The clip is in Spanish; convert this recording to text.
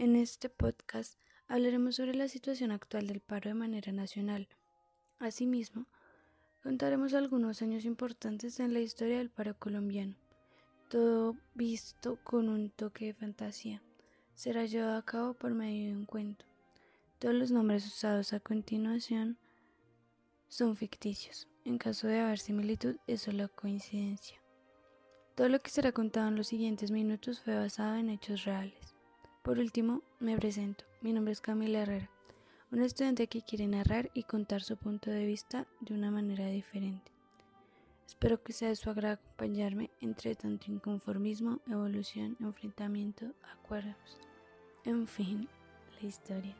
En este podcast hablaremos sobre la situación actual del paro de manera nacional. Asimismo, contaremos algunos años importantes en la historia del paro colombiano, todo visto con un toque de fantasía. Será llevado a cabo por medio de un cuento. Todos los nombres usados a continuación son ficticios. En caso de haber similitud, es solo coincidencia. Todo lo que será contado en los siguientes minutos fue basado en hechos reales. Por último, me presento. Mi nombre es Camila Herrera, una estudiante que quiere narrar y contar su punto de vista de una manera diferente. Espero que sea de su agrado acompañarme entre tanto inconformismo, evolución, enfrentamiento, acuerdos. En fin, la historia.